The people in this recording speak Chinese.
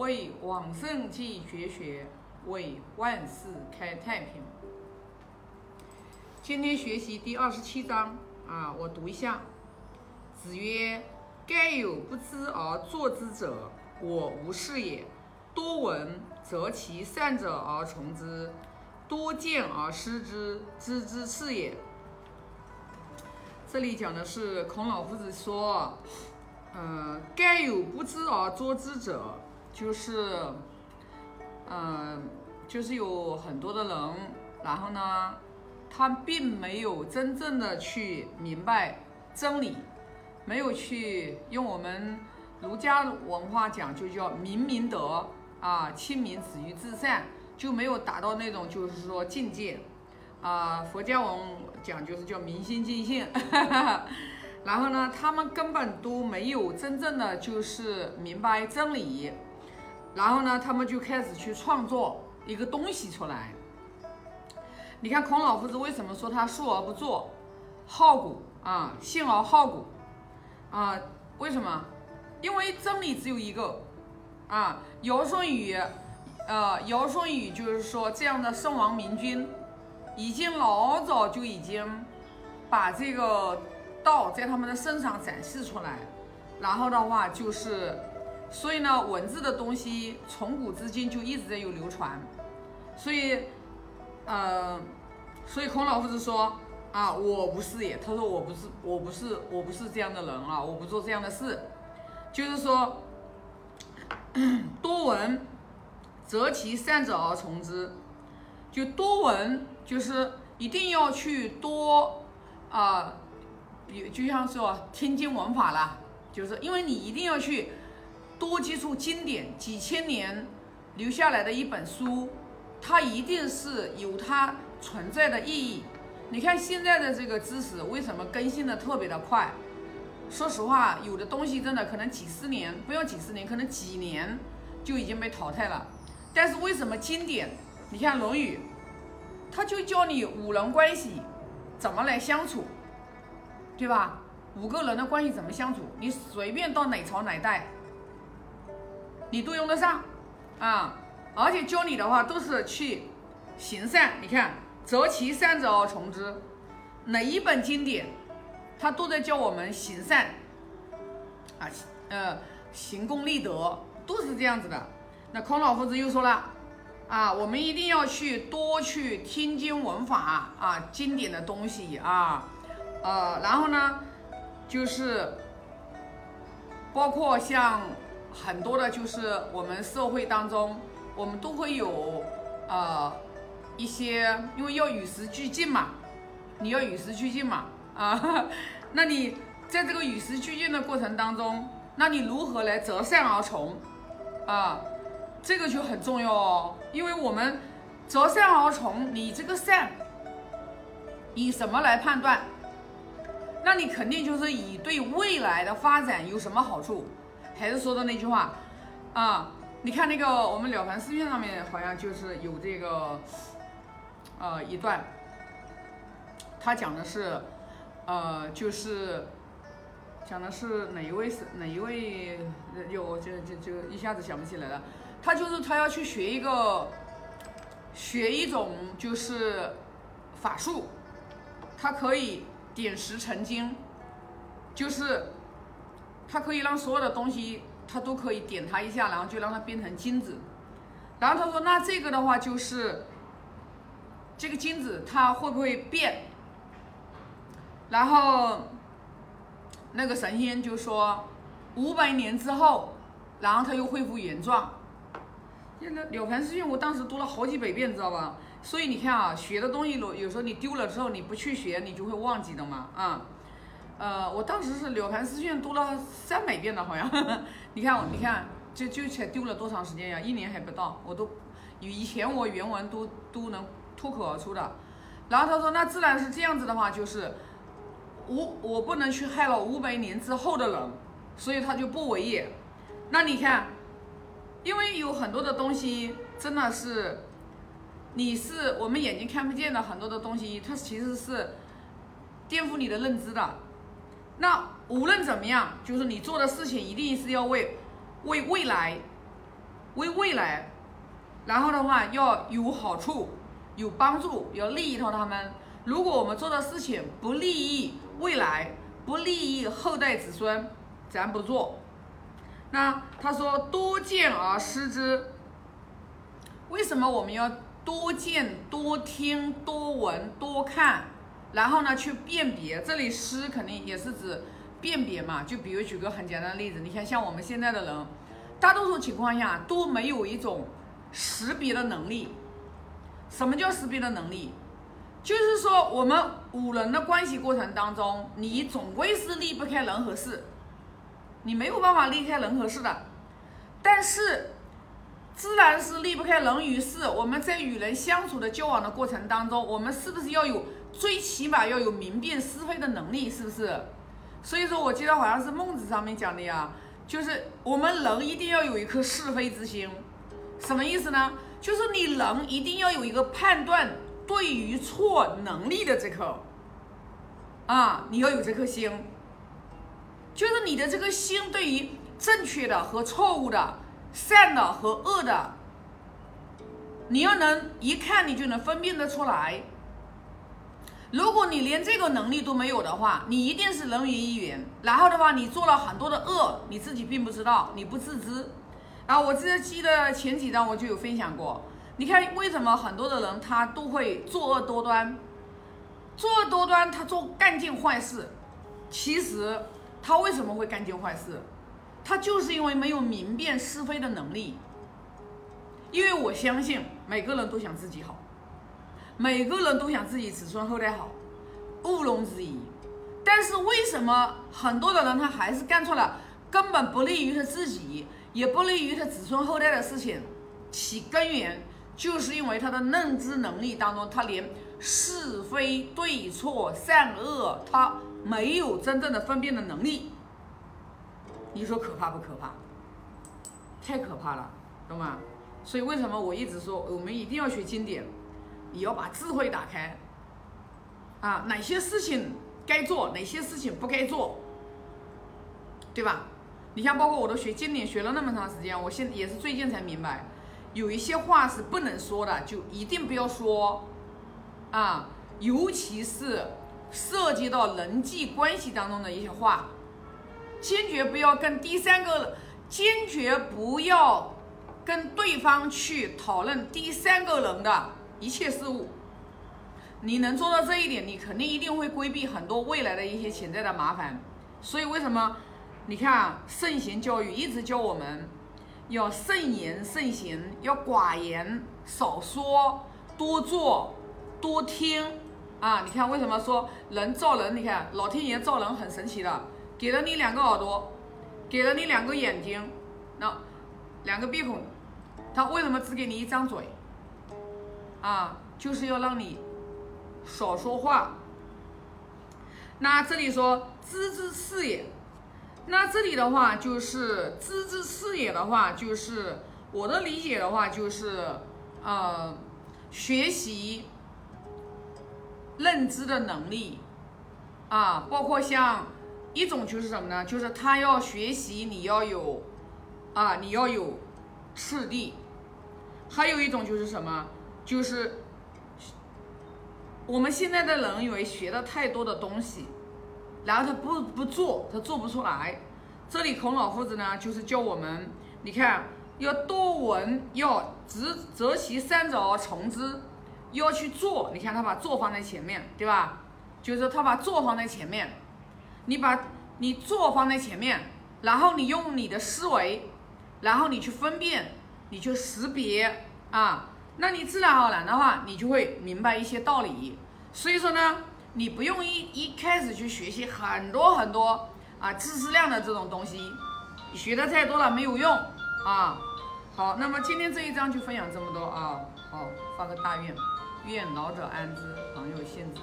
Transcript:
为往圣继绝学，为万世开太平。今天学习第二十七章啊，我读一下。子曰：“盖有不知而作之者，我无是也。多闻则其善者而从之，多见而思之，知之是也。”这里讲的是孔老夫子说，呃，盖有不知而作之者，就是，嗯，就是有很多的人，然后呢，他并没有真正的去明白真理。没有去用我们儒家文化讲，就叫明明德啊，亲民止于至善，就没有达到那种就是说境界啊。佛家文讲就是叫明心见性，然后呢，他们根本都没有真正的就是明白真理，然后呢，他们就开始去创作一个东西出来。你看孔老夫子为什么说他述而不作，好古啊，信而好古。啊，为什么？因为真理只有一个啊。尧舜禹，呃，尧舜禹就是说这样的圣王明君，已经老早就已经把这个道在他们的身上展示出来。然后的话就是，所以呢，文字的东西从古至今就一直在有流传。所以，呃，所以孔老夫子说。啊，我不是也。他说我不是，我不是，我不是这样的人啊，我不做这样的事。就是说，多闻，择其善者而从之。就多闻，就是一定要去多啊，比就像说听经闻法啦，就是因为你一定要去多接触经典，几千年留下来的一本书，它一定是有它存在的意义。你看现在的这个知识为什么更新的特别的快？说实话，有的东西真的可能几十年，不要几十年，可能几年就已经被淘汰了。但是为什么经典？你看《论语》，它就教你五人关系怎么来相处，对吧？五个人的关系怎么相处？你随便到哪朝哪代，你都用得上啊！而且教你的话都是去行善，你看。择其善者而从之，哪一本经典，他都在教我们行善啊，呃，行功立德，都是这样子的。那孔老夫子又说了啊，我们一定要去多去听经闻法啊，经典的东西啊，呃，然后呢，就是包括像很多的，就是我们社会当中，我们都会有呃。一些，因为要与时俱进嘛，你要与时俱进嘛，啊，那你在这个与时俱进的过程当中，那你如何来择善而从，啊，这个就很重要哦，因为我们择善而从，你这个善以什么来判断？那你肯定就是以对未来的发展有什么好处？还是说的那句话，啊，你看那个我们《了凡四训》上面好像就是有这个。呃，一段，他讲的是，呃，就是讲的是哪一位是哪一位？有就就就一下子想不起来了。他就是他要去学一个，学一种就是法术，他可以点石成金，就是他可以让所有的东西他都可以点它一下，然后就让它变成金子。然后他说，那这个的话就是。这个金子它会不会变？然后那个神仙就说五百年之后，然后它又恢复原状。现在《了凡四训》我当时读了好几百遍，知道吧？所以你看啊，学的东西有有时候你丢了之后，你不去学，你就会忘记的嘛。啊，呃，我当时是《了凡四训》读了三百遍的，好像。你看，你看，就就才丢了多长时间呀？一年还不到，我都以前我原文都都能。脱口而出的，然后他说：“那自然是这样子的话，就是我我不能去害了五百年之后的人，所以他就不为也。那你看，因为有很多的东西真的是，你是我们眼睛看不见的很多的东西，它其实是颠覆你的认知的。那无论怎么样，就是你做的事情一定是要为为未来为未来，然后的话要有好处、有帮助、要利益到他们。如果我们做的事情不利益未来、不利益后代子孙，咱不做。那他说多见而失之，为什么我们要多见、多听、多闻、多看，然后呢去辨别？这里失肯定也是指辨别嘛。就比如举个很简单的例子，你看像我们现在的人，大多数情况下都没有一种识别的能力。什么叫识别的能力？就是说我们五人的关系过程当中，你总归是离不开人和事。你没有办法离开人和事的，但是自然是离不开人与事。我们在与人相处的交往的过程当中，我们是不是要有最起码要有明辨是非的能力？是不是？所以说我记得好像是孟子上面讲的呀，就是我们人一定要有一颗是非之心。什么意思呢？就是你人一定要有一个判断对与错能力的这颗啊，你要有这颗心。就是你的这个心对于正确的和错误的、善的和恶的，你要能一看你就能分辨得出来。如果你连这个能力都没有的话，你一定是人云亦云。然后的话，你做了很多的恶，你自己并不知道，你不自知。啊，我记记得前几章我就有分享过。你看为什么很多的人他都会作恶多端？作恶多端，他做干尽坏事，其实。他为什么会干尽坏事？他就是因为没有明辨是非的能力。因为我相信每个人都想自己好，每个人都想自己子孙后代好，毋庸置疑。但是为什么很多的人他还是干错了根本不利于他自己，也不利于他子孙后代的事情？其根源就是因为他的认知能力当中，他连是非对错善恶他。没有真正的分辨的能力，你说可怕不可怕？太可怕了，懂吗？所以为什么我一直说我们一定要学经典，你要把智慧打开啊！哪些事情该做，哪些事情不该做，对吧？你像包括我都学经典学了那么长时间，我现也是最近才明白，有一些话是不能说的，就一定不要说啊，尤其是。涉及到人际关系当中的一些话，坚决不要跟第三个，坚决不要跟对方去讨论第三个人的一切事物。你能做到这一点，你肯定一定会规避很多未来的一些潜在的麻烦。所以为什么？你看，圣贤教育一直教我们要慎言慎行，要寡言少说，多做多听。啊，你看为什么说人造人？你看老天爷造人很神奇的，给了你两个耳朵，给了你两个眼睛，那两个鼻孔，他为什么只给你一张嘴？啊，就是要让你少说话。那这里说知之是也，那这里的话就是知之是也的话，就是我的理解的话就是呃学习。认知的能力啊，包括像一种就是什么呢？就是他要学习，你要有啊，你要有次第。还有一种就是什么？就是我们现在的人以为学的太多的东西，然后他不不做，他做不出来。这里孔老夫子呢，就是教我们，你看要多闻，要执择其三者而从之。要去做，你看他把做放在前面，对吧？就是他把做放在前面，你把你做放在前面，然后你用你的思维，然后你去分辨，你去识别啊，那你自然而然的话，你就会明白一些道理。所以说呢，你不用一一开始去学习很多很多啊知识量的这种东西，学的太多了没有用啊。好，那么今天这一章就分享这么多啊。好，发个大愿。愿老者安之，朋友信之。